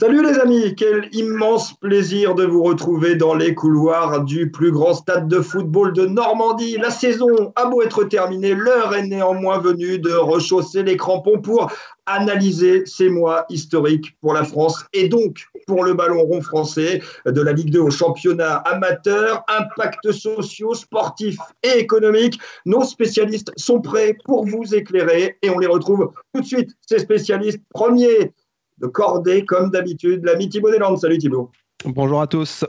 Salut les amis, quel immense plaisir de vous retrouver dans les couloirs du plus grand stade de football de Normandie. La saison a beau être terminée, l'heure est néanmoins venue de rechausser les crampons pour analyser ces mois historiques pour la France et donc pour le ballon rond français de la Ligue 2 au championnat amateur, impacts sociaux, sportifs et économiques. Nos spécialistes sont prêts pour vous éclairer et on les retrouve tout de suite, ces spécialistes. Premier de cordée, comme d'habitude. L'ami Thibaut Deslandes. Salut Thibaut. Bonjour à tous.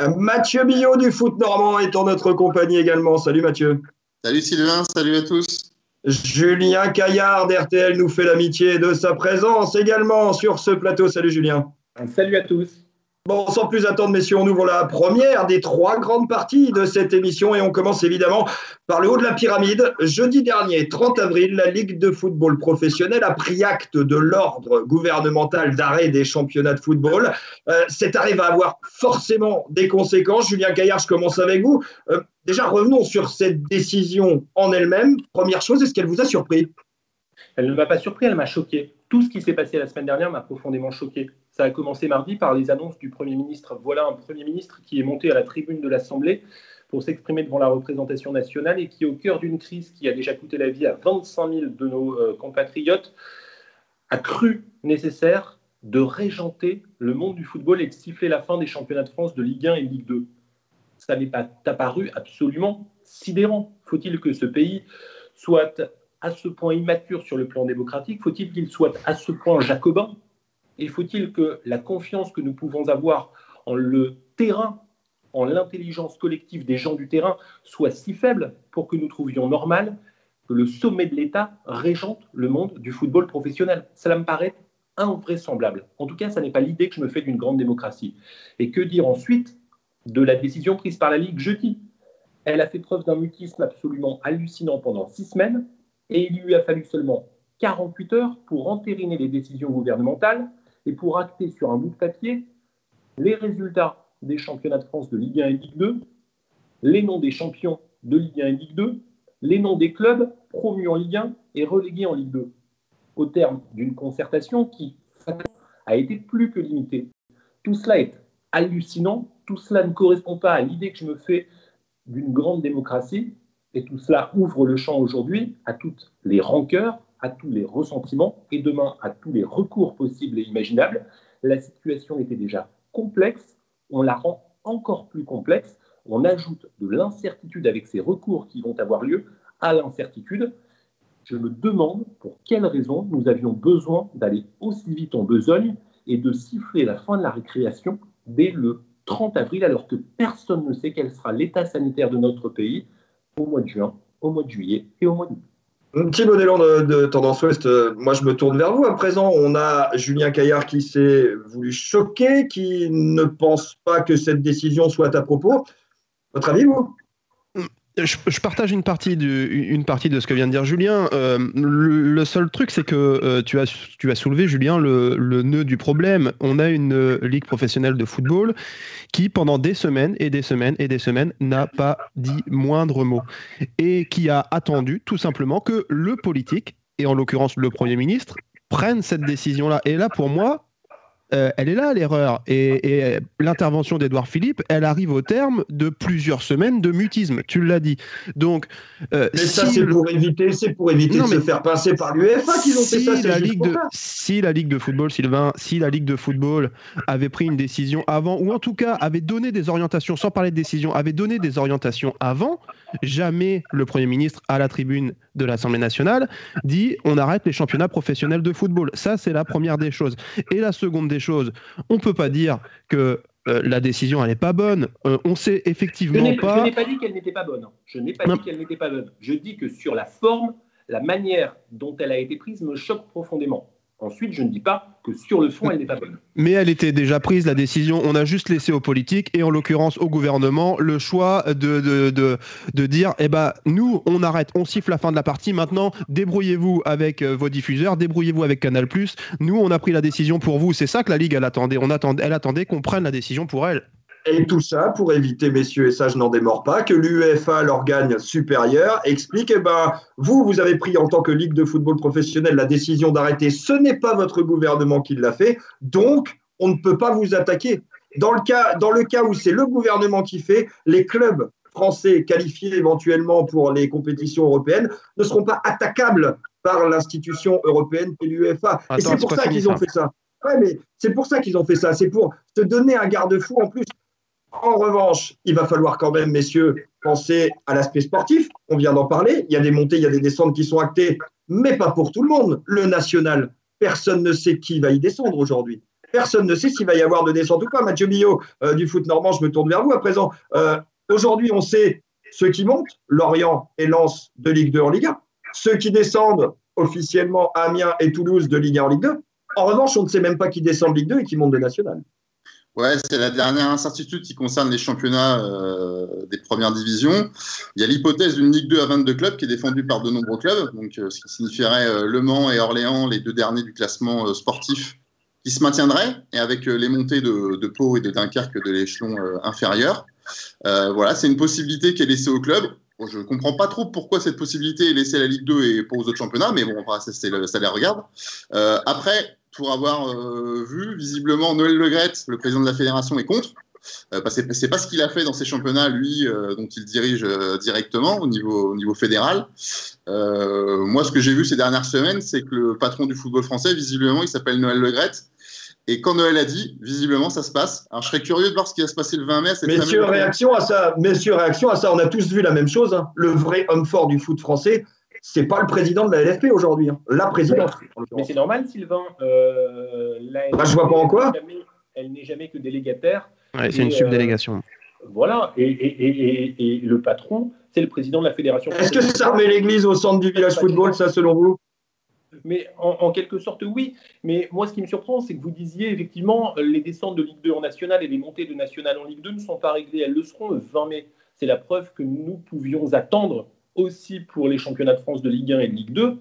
Euh, Mathieu Billot du foot normand est en notre compagnie également. Salut Mathieu. Salut Sylvain, salut à tous. Julien Caillard d'RTL nous fait l'amitié de sa présence également sur ce plateau. Salut Julien. Salut à tous. Bon, sans plus attendre, messieurs, on ouvre la première des trois grandes parties de cette émission et on commence évidemment par le haut de la pyramide. Jeudi dernier, 30 avril, la Ligue de football professionnel a pris acte de l'ordre gouvernemental d'arrêt des championnats de football. Euh, cet arrêt va avoir forcément des conséquences. Julien Caillard, je commence avec vous. Euh, déjà, revenons sur cette décision en elle-même. Première chose, est-ce qu'elle vous a surpris? Elle ne m'a pas surpris, elle m'a choqué. Tout ce qui s'est passé la semaine dernière m'a profondément choqué. Ça a commencé mardi par les annonces du Premier ministre. Voilà un Premier ministre qui est monté à la tribune de l'Assemblée pour s'exprimer devant la représentation nationale et qui, au cœur d'une crise qui a déjà coûté la vie à 25 000 de nos euh, compatriotes, a cru nécessaire de régenter le monde du football et de siffler la fin des championnats de France de Ligue 1 et Ligue 2. Ça n'est pas apparu absolument sidérant. Faut-il que ce pays soit à ce point immature sur le plan démocratique? Faut-il qu'il soit à ce point jacobin? Et faut-il que la confiance que nous pouvons avoir en le terrain, en l'intelligence collective des gens du terrain, soit si faible pour que nous trouvions normal que le sommet de l'État régente le monde du football professionnel? Cela me paraît invraisemblable. En tout cas, ça n'est pas l'idée que je me fais d'une grande démocratie. Et que dire ensuite de la décision prise par la Ligue jeudi? Elle a fait preuve d'un mutisme absolument hallucinant pendant six semaines, et il lui a fallu seulement 48 heures pour entériner les décisions gouvernementales et pour acter sur un bout de papier les résultats des championnats de France de Ligue 1 et Ligue 2, les noms des champions de Ligue 1 et Ligue 2, les noms des clubs promus en Ligue 1 et relégués en Ligue 2, au terme d'une concertation qui a été plus que limitée. Tout cela est hallucinant, tout cela ne correspond pas à l'idée que je me fais d'une grande démocratie, et tout cela ouvre le champ aujourd'hui à toutes les rancœurs, à tous les ressentiments et demain à tous les recours possibles et imaginables. La situation était déjà complexe, on la rend encore plus complexe, on ajoute de l'incertitude avec ces recours qui vont avoir lieu à l'incertitude. Je me demande pour quelles raisons nous avions besoin d'aller aussi vite en besogne et de siffler la fin de la récréation dès le 30 avril alors que personne ne sait quel sera l'état sanitaire de notre pays au mois de juin, au mois de juillet et au mois d'août. Thibaut Delan de, de, Tendance Ouest, euh, moi je me tourne vers vous. À présent, on a Julien Caillard qui s'est voulu choquer, qui ne pense pas que cette décision soit à propos. Votre avis, vous? Je, partage une partie, de ce que vient de dire Julien. Euh, le, seul truc, c'est que euh, tu, as, tu as soulevé, Julien, le, le, nœud du problème. On a une ligue professionnelle de football qui, pendant des semaines et des semaines et des semaines, n'a pas dit moindre mot. Et qui a attendu tout simplement que le politique, et en l'occurrence le Premier ministre, prenne cette décision-là. Et là, pour moi, euh, elle est là l'erreur. Et, l'intervention d'Edouard Philippe, elle arrive au terme de plusieurs semaines de mutisme. Tu l'as dit. Donc, euh, mais ça c'est pour éviter, c'est pour éviter de se faire passer par l'UEFA qu'ils ont fait ça. La Ligue de, si la Ligue de football, Sylvain, si la Ligue de football avait pris une décision avant, ou en tout cas avait donné des orientations, sans parler de décision, avait donné des orientations avant, jamais le Premier ministre à la tribune de l'Assemblée nationale dit on arrête les championnats professionnels de football. Ça, c'est la première des choses. Et la seconde des choses, on ne peut pas dire que euh, la décision elle n'est pas bonne. Euh, on sait effectivement pas. Je n'ai pas dit qu'elle n'était pas bonne. Je n'ai pas dit qu'elle n'était pas bonne. Je dis que sur la forme, la manière dont elle a été prise me choque profondément. Ensuite, je ne dis pas que sur le fond, elle n'est pas bonne. Mais elle était déjà prise, la décision. On a juste laissé aux politiques, et en l'occurrence au gouvernement, le choix de, dire eh ben, nous, on arrête, on siffle la fin de la partie. Maintenant, débrouillez-vous avec euh, vos diffuseurs, débrouillez-vous avec Canal. Nous, on a pris la décision pour vous. C'est ça que la Ligue, elle attendait. On attendait elle attendait qu'on prenne la décision pour elle. Et tout ça pour éviter, messieurs, et ça je n'en démords pas, que l'UEFA, l'organe supérieur, explique, eh ben, vous, vous avez pris en tant que Ligue de football professionnel la décision d'arrêter, ce n'est pas votre gouvernement qui l'a fait, donc on ne peut pas vous attaquer. Dans le cas, dans le cas où c'est le gouvernement qui fait, les clubs français qualifiés éventuellement pour les compétitions européennes ne seront pas attaquables par l'institution européenne et l'UEFA. Et c'est pour ça qu'ils ont fait ça. Ouais, mais c'est pour ça qu'ils ont fait ça. C'est pour te donner un garde-fou en plus. En revanche, il va falloir quand même, messieurs, penser à l'aspect sportif. On vient d'en parler. Il y a des montées, il y a des descentes qui sont actées, mais pas pour tout le monde. Le national, personne ne sait qui va y descendre aujourd'hui. Personne ne sait s'il va y avoir de descente ou pas. Mathieu Billot euh, du foot normand, je me tourne vers vous à présent. Euh, aujourd'hui, on sait ceux qui montent, Lorient et Lens de Ligue 2 en Ligue 1. Ceux qui descendent officiellement, Amiens et Toulouse de Ligue 1 en Ligue 2. En revanche, on ne sait même pas qui descend de Ligue 2 et qui monte de National. Ouais, c'est la dernière incertitude qui concerne les championnats euh, des premières divisions. Il y a l'hypothèse d'une Ligue 2 à 22 clubs qui est défendue par de nombreux clubs, donc euh, ce qui signifierait euh, Le Mans et Orléans, les deux derniers du classement sportif, qui se maintiendraient, et avec les montées de, Pau et de Dunkerque de l'échelon inférieur. voilà, c'est une possibilité qui est laissée au club. je ne comprends pas trop pourquoi cette possibilité est laissée à la Ligue 2 et pas aux autres championnats, mais bon, ça, ça les regarde. après, pour avoir euh, vu, visiblement, Noël Legrette, le président de la fédération, est contre. Euh, parce que c'est pas ce qu'il a fait dans ces championnats, lui, euh, dont il dirige directement au niveau, au niveau fédéral. moi, ce que j'ai vu ces dernières semaines, c'est que le patron du football français, visiblement, il s'appelle Noël Legrette. Et quand Noël a dit, visiblement, ça se passe. Alors, je serais curieux de voir ce qui va se passer le 20 mai. Messieurs, réaction à ça. Messieurs, réaction à ça. On a tous vu la même chose. Hein. Le vrai homme fort du foot français, c'est pas le président de la LFP aujourd'hui, hein. la présidente. Mais c'est normal, Sylvain. Euh, la bah, je vois pas en quoi. Elle n'est jamais que délégataire. c'est une subdélégation. Euh, voilà, et, et, et, le patron, c'est le président de la fédération. Est-ce que ça remet l'église au centre du village football, ça, selon vous? Mais en, quelque sorte, oui. Mais moi, ce qui me surprend, c'est que vous disiez effectivement les descentes de Ligue 2 en national et les montées de national en Ligue 2 ne sont pas réglées. Elles le seront le 20 mai. C'est la preuve que nous pouvions attendre aussi pour les championnats de France de Ligue 1 et de Ligue 2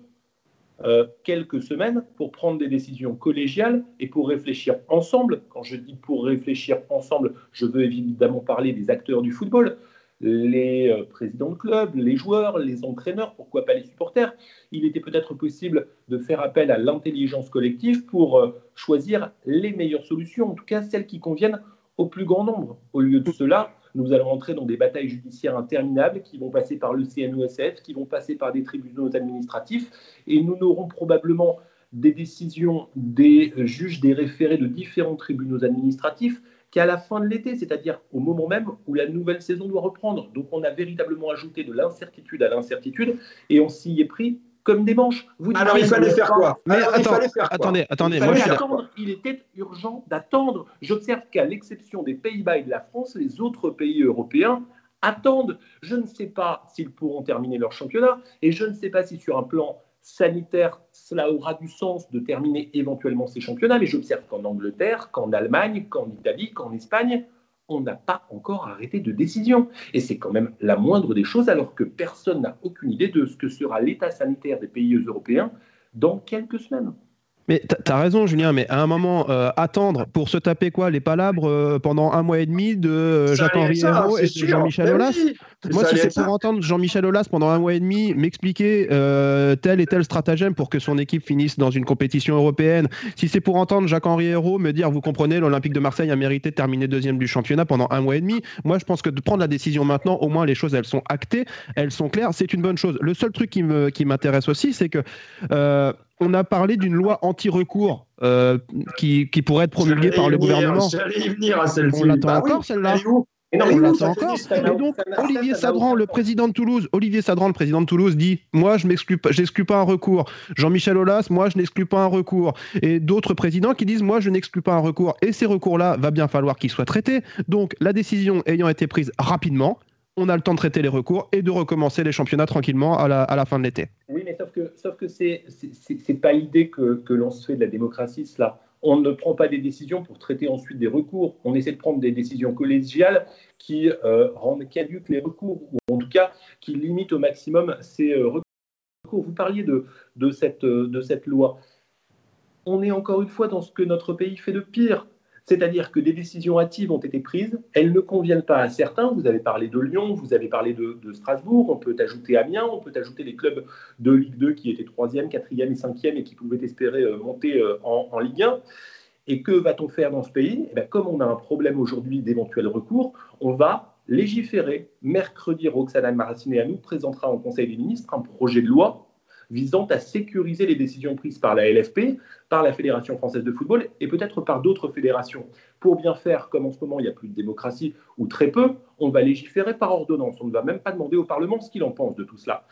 euh, quelques semaines pour prendre des décisions collégiales et pour réfléchir ensemble. Quand je dis pour réfléchir ensemble, je veux évidemment parler des acteurs du football, les euh, présidents de clubs, les joueurs, les entraîneurs, pourquoi pas les supporters. Il était peut-être possible de faire appel à l'intelligence collective pour euh, choisir les meilleures solutions, en tout cas celles qui conviennent au plus grand nombre. Au lieu de cela, nous allons entrer dans des batailles judiciaires interminables qui vont passer par le CNOSF, qui vont passer par des tribunaux administratifs, et nous n'aurons probablement des décisions des juges des référés de différents tribunaux administratifs qu'à la fin de l'été, c'est-à-dire au moment même où la nouvelle saison doit reprendre. Donc on a véritablement ajouté de l'incertitude à l'incertitude et on s'y est pris comme des manches. Vous Alors il fallait faire quoi Mais attendez, attendez. Il, était urgent d'attendre. J'observe qu'à l'exception des Pays-Bas et de la France, les autres pays européens attendent. Je ne sais pas s'ils pourront terminer leur championnat et je ne sais pas si sur un plan sanitaire, cela aura du sens de terminer éventuellement ces championnats, mais j'observe qu'en Angleterre, qu'en Allemagne, qu'en Italie, qu'en Espagne, on n'a pas encore arrêté de décision. Et c'est quand même la moindre des choses, alors que personne n'a aucune idée de ce que sera l'état sanitaire des pays européens dans quelques semaines. Mais t'as raison, Julien, mais à un moment, euh, attendre pour se taper quoi Les palabres euh, pendant un mois et demi de euh, Jacques-Henri Hérault et de Jean-Michel Aulas. Moi, si c'est pour entendre Jean-Michel Aulas pendant un mois et demi m'expliquer tel et tel stratagème pour que son équipe finisse dans une compétition européenne, si c'est pour entendre Jacques-Henri Hérault me dire, vous comprenez, l'Olympique de Marseille a mérité de terminer deuxième du championnat pendant un mois et demi, moi, je pense que de prendre la décision maintenant, au moins les choses, elles sont actées, elles sont claires, c'est une bonne chose. Le seul truc qui m'intéresse qui aussi, c'est que on a parlé d'une loi anti-recours euh, qui, pourrait être promulguée par le gouvernement. Venir à celle-ci. On l'attend bah encore, celle-là on l'attend encore. Et donc, Olivier Sadran, le président de Toulouse, Olivier Sadran, le président de Toulouse, dit Moi, je pas, j'exclus pas un recours. Jean-Michel Aulas, moi, je n'exclus pas un recours. Et d'autres présidents qui disent Moi, je n'exclus pas un recours. Et ces recours-là, va bien falloir qu'ils soient traités. Donc, la décision ayant été prise rapidement, on a le temps de traiter les recours et de recommencer les championnats tranquillement à la, fin de l'été. Oui, mais sauf que, sauf que c'est n'est pas l'idée que, l'on se fait de la démocratie, cela. On ne prend pas des décisions pour traiter ensuite des recours. On essaie de prendre des décisions collégiales qui euh, rendent caduques les recours, ou en tout cas qui limitent au maximum ces euh, recours. Vous parliez cette, de cette loi. On est encore une fois dans ce que notre pays fait de pire. C'est-à-dire que des décisions hâtives ont été prises, elles ne conviennent pas à certains. Vous avez parlé de Lyon, vous avez parlé de, Strasbourg, on peut ajouter Amiens, on peut ajouter les clubs de Ligue 2 qui étaient 3e, 4e et 5e et qui pouvaient espérer euh, monter euh, en, Ligue 1. Et que va-t-on faire dans ce pays? Eh Comme on a un problème aujourd'hui d'éventuels recours, on va légiférer. Mercredi, Roxana nous présentera en Conseil des ministres un projet de loi visant à sécuriser les décisions prises par la LFP, par la Fédération française de football et peut-être par d'autres fédérations. Pour bien faire, comme en ce moment il n'y a plus de démocratie ou très peu, on va légiférer par ordonnance. On ne va même pas demander au Parlement ce qu'il en pense de tout cela.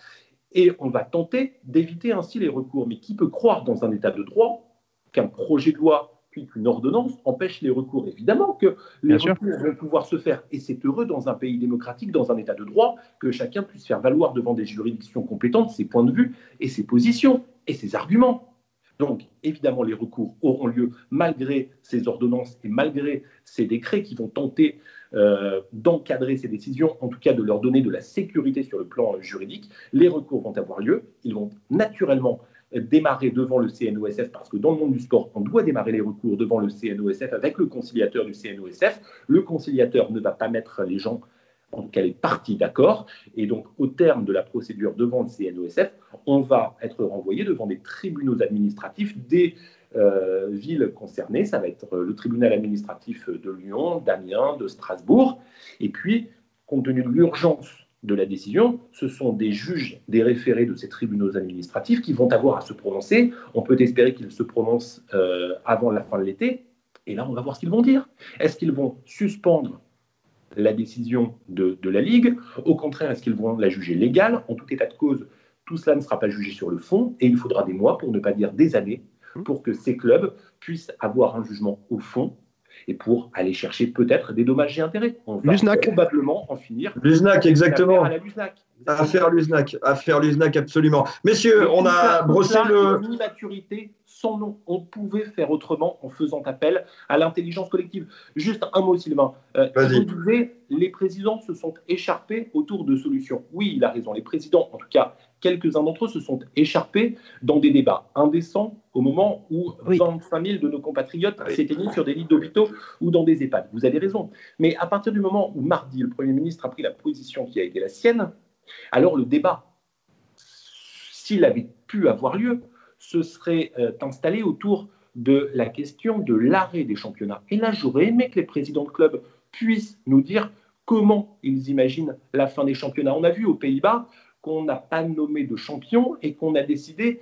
Et on va tenter d'éviter ainsi les recours. Mais qui peut croire dans un état de droit qu'un projet de loi puis qu'une ordonnance empêche les recours. Évidemment que les recours vont pouvoir se faire, et c'est heureux dans un pays démocratique, dans un état de droit, que chacun puisse faire valoir devant des juridictions compétentes ses points de vue et ses positions et ses arguments. Donc, évidemment, les recours auront lieu malgré ces ordonnances et malgré ces décrets qui vont tenter euh, d'encadrer ces décisions, en tout cas de leur donner de la sécurité sur le plan juridique. Les recours vont avoir lieu. Ils vont naturellement démarrer devant le CNOSF, parce que dans le monde du sport, on doit démarrer les recours devant le CNOSF avec le conciliateur du CNOSF. Le conciliateur ne va pas mettre les gens, en tout cas les parties, d'accord. Et donc, au terme de la procédure devant le CNOSF, on va être renvoyé devant des tribunaux administratifs des euh, villes concernées. Ça va être le tribunal administratif de Lyon, d'Amiens, de Strasbourg. Et puis, compte tenu de l'urgence de la décision, ce sont des juges, des référés de ces tribunaux administratifs qui vont avoir à se prononcer. On peut espérer qu'ils se prononcent euh, avant la fin de l'été. Et là, on va voir ce qu'ils vont dire. Est-ce qu'ils vont suspendre la décision de, la Ligue? Au contraire, est-ce qu'ils vont la juger légale? En tout état de cause, tout cela ne sera pas jugé sur le fond et il faudra des mois, pour ne pas dire des années, pour que ces clubs puissent avoir un jugement au fond et pour aller chercher peut-être des dommages et intérêts. On va probablement en finir. Luznac, exactement. À la Affaire Luznac, affaire Luznac, absolument. Messieurs, on a brossé le. Immaturité sans nom. On pouvait faire autrement en faisant appel à l'intelligence collective. Juste un mot, Sylvain. Euh, vous les présidents se sont écharpés autour de solutions. Oui, il a raison. Les présidents, en tout cas, quelques-uns d'entre eux se sont écharpés dans des débats indécents au moment où 25 000 de nos compatriotes s'étaient mis sur des lits d'hôpitaux ou dans des EHPAD. Vous avez raison. Mais à partir du moment où mardi, le Premier ministre a pris la position qui a été la sienne, alors le débat, s'il avait pu avoir lieu, se serait euh, installé autour de la question de l'arrêt des championnats. Et là, j'aurais aimé que les présidents de clubs puissent nous dire comment ils imaginent la fin des championnats. On a vu aux Pays-Bas qu'on n'a pas nommé de champion et qu'on a décidé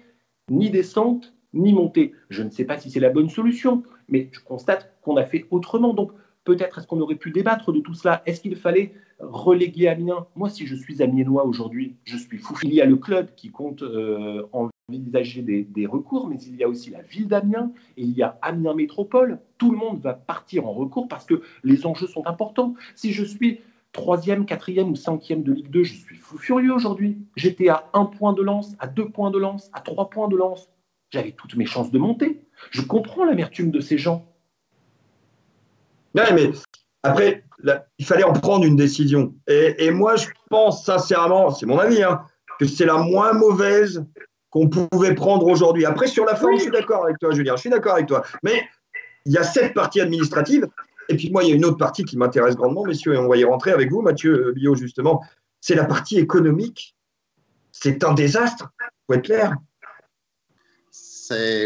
ni descente ni montée. Je ne sais pas si c'est la bonne solution, mais je constate qu'on a fait autrement. Donc peut-être est-ce qu'on aurait pu débattre de tout cela? Est-ce qu'il fallait reléguer Amiens? Moi, si je suis amiénois aujourd'hui, je suis fou. Il y a le club qui compte euh, envisager des, recours, mais il y a aussi la ville d'Amiens il y a Amiens Métropole. Tout le monde va partir en recours parce que les enjeux sont importants. Si je suis troisième, quatrième ou cinquième de Ligue 2, je suis fou furieux aujourd'hui. J'étais à un point de lance, à deux points de lance, à trois points de lance. J'avais toutes mes chances de monter. Je comprends l'amertume de ces gens. Non, mais après, il fallait en prendre une décision. Et, moi, je pense sincèrement, c'est mon avis, hein, que c'est la moins mauvaise qu'on pouvait prendre aujourd'hui. Après, sur la forme, je suis d'accord avec toi, Julien, je suis d'accord avec toi. Mais il y a cette partie administrative et puis moi, il y a une autre partie qui m'intéresse grandement, messieurs, et on va y rentrer avec vous, Mathieu Bio, justement. C'est la partie économique. C'est un désastre, faut être clair.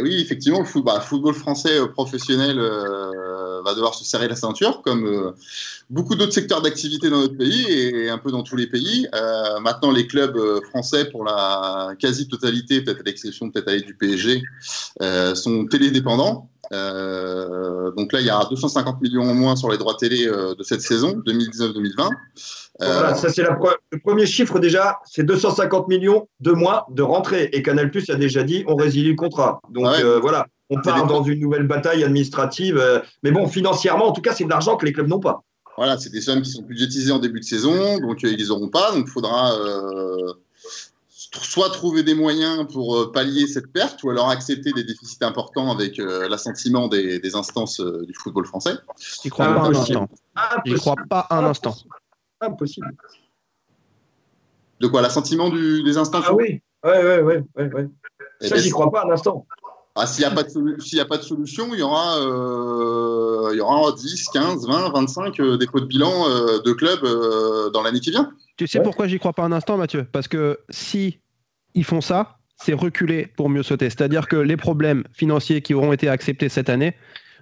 Oui, effectivement, le bah, football, français euh, professionnel euh, va devoir se serrer la ceinture, comme euh, beaucoup d'autres secteurs d'activité dans notre pays et un peu dans tous les pays. maintenant, les clubs français, pour la quasi-totalité, peut-être à l'exception peut-être du PSG, sont télédépendants. Euh, donc là, il y a 250 millions en moins sur les droits télé euh, de cette saison 2019-2020. Voilà, ça c'est le premier chiffre déjà, c'est 250 millions de moins de rentrée. Et Canal Plus a déjà dit on résilie le contrat. Donc ah euh, voilà, on part dans une nouvelle bataille administrative. mais bon, financièrement, en tout cas, c'est de l'argent que les clubs n'ont pas. Voilà, c'est des sommes qui sont budgétisées en début de saison, donc ils les auront pas. Donc il faudra soit trouver des moyens pour euh, pallier cette perte, ou alors accepter des déficits importants avec euh, l'assentiment des, instances euh, du football français. J'y crois pas un instant. J'y crois pas un instant. Impossible. De quoi L'assentiment des instances? Ah oui, ouais, ouais, ouais, ouais. Eh Ça, ben, j'y crois pas un instant. Ah, s'il n'y a, pas de a pas de solution, il y aura, il y aura 10, 15, 20, 25 dépôts de bilan de clubs dans l'année qui vient. Tu sais pourquoi j'y crois pas un instant, Mathieu? Parce que si ils font ça, c'est reculer pour mieux sauter. C'est-à-dire que les problèmes financiers qui auront été acceptés cette année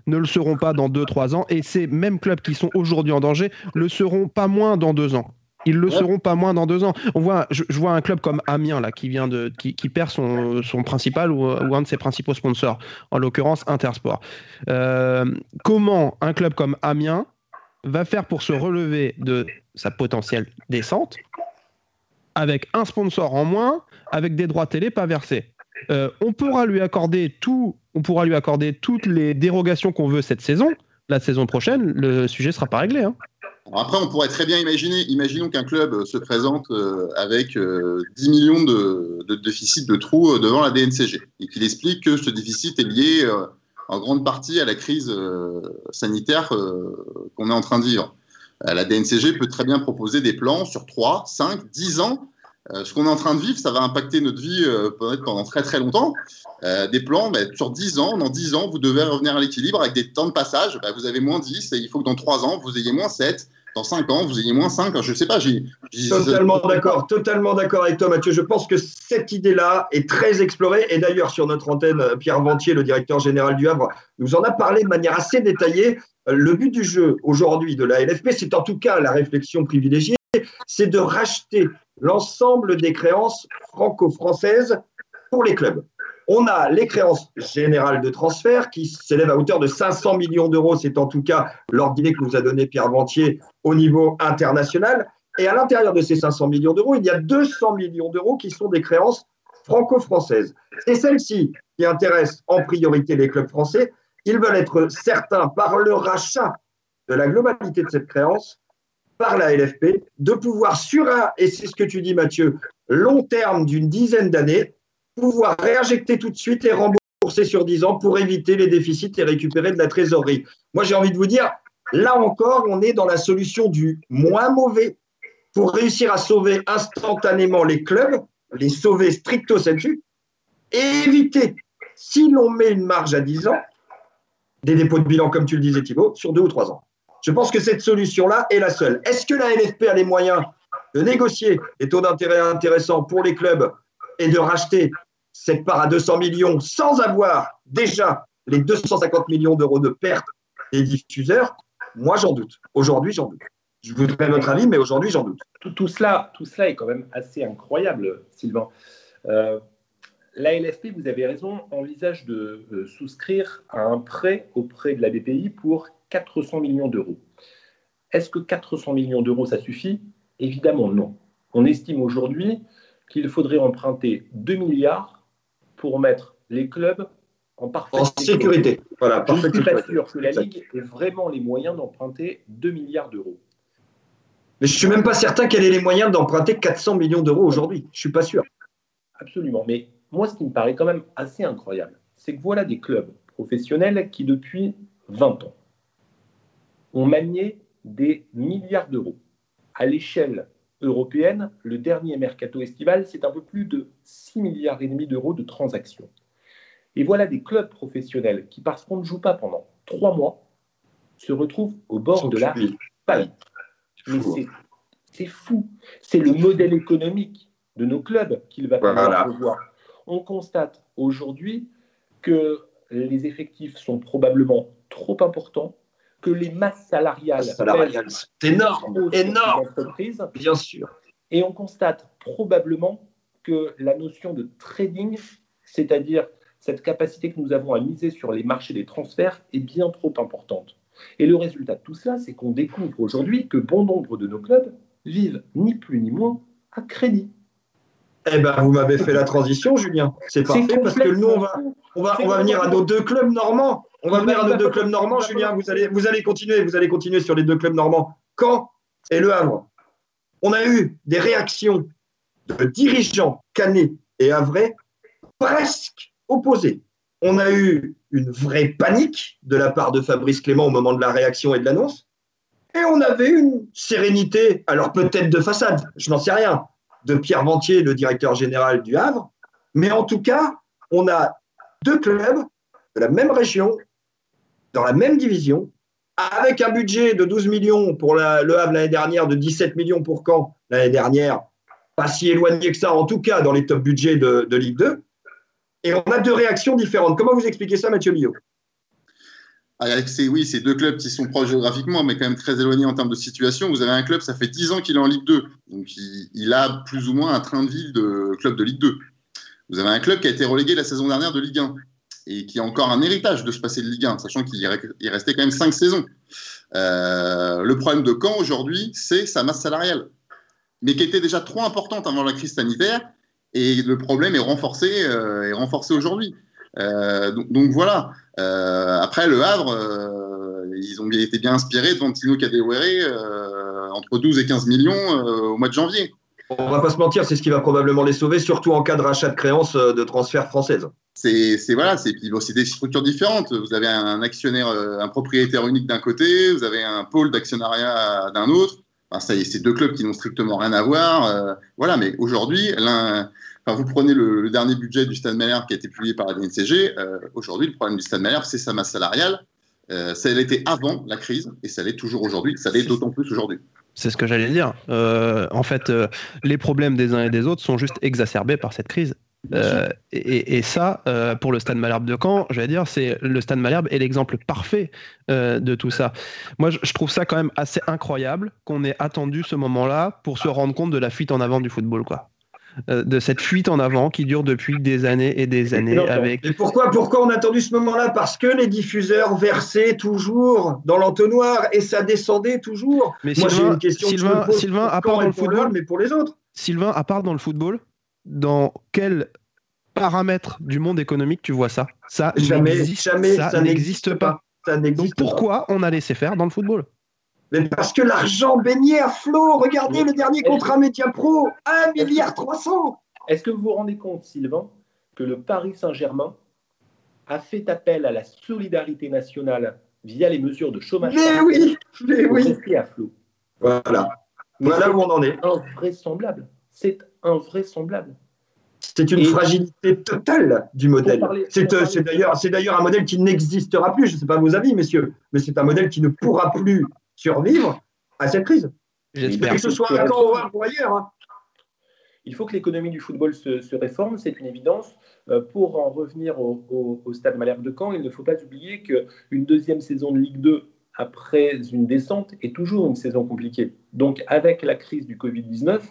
ne le seront pas dans 2-3 ans, et ces mêmes clubs qui sont aujourd'hui en danger le seront pas moins dans 2 ans. Ils le seront pas moins dans deux ans. On voit, je, vois un club comme Amiens là qui vient de, qui, perd son, son principal ou, un de ses principaux sponsors, en l'occurrence Intersport. Euh, comment un club comme Amiens va faire pour se relever de sa potentielle descente avec un sponsor en moins, avec des droits télé pas versés? Euh, On pourra lui accorder tout, on pourra lui accorder toutes les dérogations qu'on veut cette saison. La saison prochaine, le sujet sera pas réglé. Hein après, on pourrait très bien imaginer, imaginons qu'un club euh, se présente euh, avec 10 euh, millions de, de, déficit de trous devant la DNCG et qu'il explique que ce déficit est lié en grande partie à la crise sanitaire qu'on est en train de vivre. La DNCG peut très bien proposer des plans sur 3, 5, 10 ans euh, ce qu'on est en train de vivre, ça va impacter notre vie euh, pendant très très longtemps. Euh, des plans, bah, sur 10 ans, dans 10 ans, vous devez revenir à l'équilibre avec des temps de passage. Bah, vous avez moins 10 et il faut que dans 3 ans, vous ayez moins 7. Dans 5 ans, vous ayez moins 5. Je ne sais pas. J'ai, totalement d'accord. Totalement d'accord avec toi, Mathieu. Je pense que cette idée-là est très explorée. Et d'ailleurs, sur notre antenne, Pierre Ventier, le directeur général du Havre, nous en a parlé de manière assez détaillée. Le but du jeu aujourd'hui de la LFP, c'est en tout cas la réflexion privilégiée, c'est de racheter l'ensemble des créances franco-françaises pour les clubs. On a les créances générales de transfert qui s'élèvent à hauteur de 500 millions d'euros. C'est en tout cas l'ordre que nous a donné Pierre Ventier au niveau international. Et à l'intérieur de ces 500 millions d'euros, il y a 200 millions d'euros qui sont des créances franco-françaises. C'est celles-ci qui intéressent en priorité les clubs français. Ils veulent être certains, par le rachat de la globalité de cette créance, par la LFP de pouvoir, sur un, et c'est ce que tu dis Mathieu, long terme d'une dizaine d'années, pouvoir réinjecter tout de suite et rembourser sur 10 ans pour éviter les déficits et récupérer de la trésorerie. Moi, j'ai envie de vous dire, là encore, on est dans la solution du moins mauvais pour réussir à sauver instantanément les clubs, les sauver stricto sensu, et éviter, si l'on met une marge à 10 ans, des dépôts de bilan, comme tu le disais Thibault, sur deux ou trois ans. Je pense que cette solution-là est la seule. Est-ce que la LFP a les moyens de négocier des taux d'intérêt intéressants pour les clubs et de racheter cette part à 200 millions sans avoir déjà les 250 millions d'euros de pertes des diffuseurs? Moi, j'en doute. Aujourd'hui, j'en doute. Je voudrais votre avis, mais aujourd'hui, j'en doute. Tout, cela, tout cela est quand même assez incroyable, Sylvain. Euh, la LFP, vous avez raison, envisage de souscrire à un prêt auprès de la BPI pour 400 millions d'euros. Est-ce que 400 millions d'euros, ça suffit? Évidemment non. On estime aujourd'hui qu'il faudrait emprunter 2 milliards pour mettre les clubs en parfaite sécurité. Voilà, Je ne suis pas sûr que la Ligue ait vraiment les moyens d'emprunter 2 milliards d'euros. Mais je ne suis même pas certain qu'elle ait les moyens d'emprunter 400 millions d'euros aujourd'hui. Je ne suis pas sûr. Absolument. Mais moi, ce qui me paraît quand même assez incroyable, c'est que voilà des clubs professionnels qui, depuis 20 ans, ont manié des milliards d'euros. À l'échelle européenne, le dernier mercato estival, c'est un peu plus de 6 milliards et demi d'euros de transactions. Et voilà des clubs professionnels qui, parce qu'on ne joue pas pendant trois mois, se retrouvent au bord de la faillite. Mais c'est fou. C'est le modèle économique de nos clubs qu'il va falloir revoir. On constate aujourd'hui que les effectifs sont probablement trop importants, que les masses salariales, salariales c'est énorme, énorme, bien sûr. Et on constate probablement que la notion de trading, c'est-à-dire cette capacité que nous avons à miser sur les marchés des transferts, est bien trop importante. Et le résultat de tout cela, c'est qu'on découvre aujourd'hui que bon nombre de nos clubs vivent ni plus ni moins à crédit. Eh ben, vous m'avez fait la transition, Julien. C'est parfait parce que nous, on va, on va, on va venir à nos deux clubs normands. On va venir à nos deux clubs normands, Julien. Vous allez, vous allez continuer, vous allez continuer sur les deux clubs normands. Caen et Le Havre. On a eu des réactions de dirigeants Canet et Havrais presque opposées. On a eu une vraie panique de la part de Fabrice Clément au moment de la réaction et de l'annonce. Et on avait une sérénité, alors peut-être de façade, je n'en sais rien, de Pierre Ventier, le directeur général du Havre. Mais en tout cas, on a deux clubs de la même région dans la même division, avec un budget de 12 millions pour Le Havre l'année dernière, de 17 millions pour Caen l'année dernière, pas si éloigné que ça, en tout cas dans les top budgets de, Ligue 2. Et on a deux réactions différentes. Comment vous expliquez ça, Mathieu Millot? Avec ces, oui, ces deux clubs qui sont proches géographiquement, mais quand même très éloignés en termes de situation. Vous avez un club, ça fait 10 ans qu'il est en Ligue 2. Donc, il, a plus ou moins un train de vie de club de Ligue 2. Vous avez un club qui a été relégué la saison dernière de Ligue 1 et qui a encore un héritage de se passer de Ligue 1, sachant qu'il restait quand même 5 saisons. Euh, le problème de Caen aujourd'hui, c'est sa masse salariale, mais qui était déjà trop importante avant la crise sanitaire, et le problème est renforcé, euh, est renforcé aujourd'hui. Euh, donc, voilà. Euh, après, Le Havre, euh, ils ont été bien inspirés de Vantino Cadewere entre 12 et 15 millions au mois de janvier. On va pas se mentir, c'est ce qui va probablement les sauver, surtout en cas de rachat de créances de transfert française. C'est voilà, c'est des structures différentes. Vous avez un actionnaire, un propriétaire unique d'un côté, vous avez un pôle d'actionnariat d'un autre. Enfin, c'est deux clubs qui n'ont strictement rien à voir. voilà, mais aujourd'hui, l'un vous prenez le, dernier budget du Stade Malherbe qui a été publié par la DNCG. Euh, aujourd'hui, le problème du Stade Malherbe, c'est sa masse salariale. Euh, ça l'était avant la crise et ça l'est toujours aujourd'hui. Ça l'est d'autant plus aujourd'hui. C'est ce que j'allais dire. Euh, en fait, les problèmes des uns et des autres sont juste exacerbés par cette crise. Et, ça, pour le Stade Malherbe de Caen, j'allais dire, c'est le Stade Malherbe est l'exemple parfait de tout ça. Moi, je, trouve ça quand même assez incroyable qu'on ait attendu ce moment-là pour se rendre compte de la fuite en avant du football, quoi. Euh, de cette fuite en avant qui dure depuis des années et des années. avec... Et pourquoi, pourquoi on a attendu ce moment-là? Parce que les diffuseurs versaient toujours dans l'entonnoir et ça descendait toujours. Mais Moi, Sylvain, une question Sylvain, Sylvain à part dans le football, mais pour les autres? Sylvain, à part dans le football, dans quel paramètre du monde économique tu vois ça? Ça jamais, jamais, ça, n'existe pas. pas. Donc pourquoi on a laissé faire dans le football? Mais parce que l'argent baignait à flot. Regardez le dernier contrat Média Pro, 1 milliard 300. Est-ce que vous vous rendez compte, Sylvain, que le Paris Saint-Germain a fait appel à la solidarité nationale via les mesures de chômage Mais oui, mais oui. à flot? Voilà. voilà où on en est. Invraisemblable. C'est invraisemblable. C'est une fragilité totale du modèle. C'est d'ailleurs un modèle qui n'existera plus. Je ne sais pas vos avis, messieurs, mais c'est un modèle qui ne pourra plus survivre à cette crise. J'espère que ce soit à ou ailleurs. Hein. Il faut que l'économie du football se, réforme, c'est une évidence. Euh, pour en revenir au, Stade Malherbe de Caen, il ne faut pas oublier qu'une deuxième saison de Ligue 2 après une descente est toujours une saison compliquée. Donc avec la crise du Covid-19,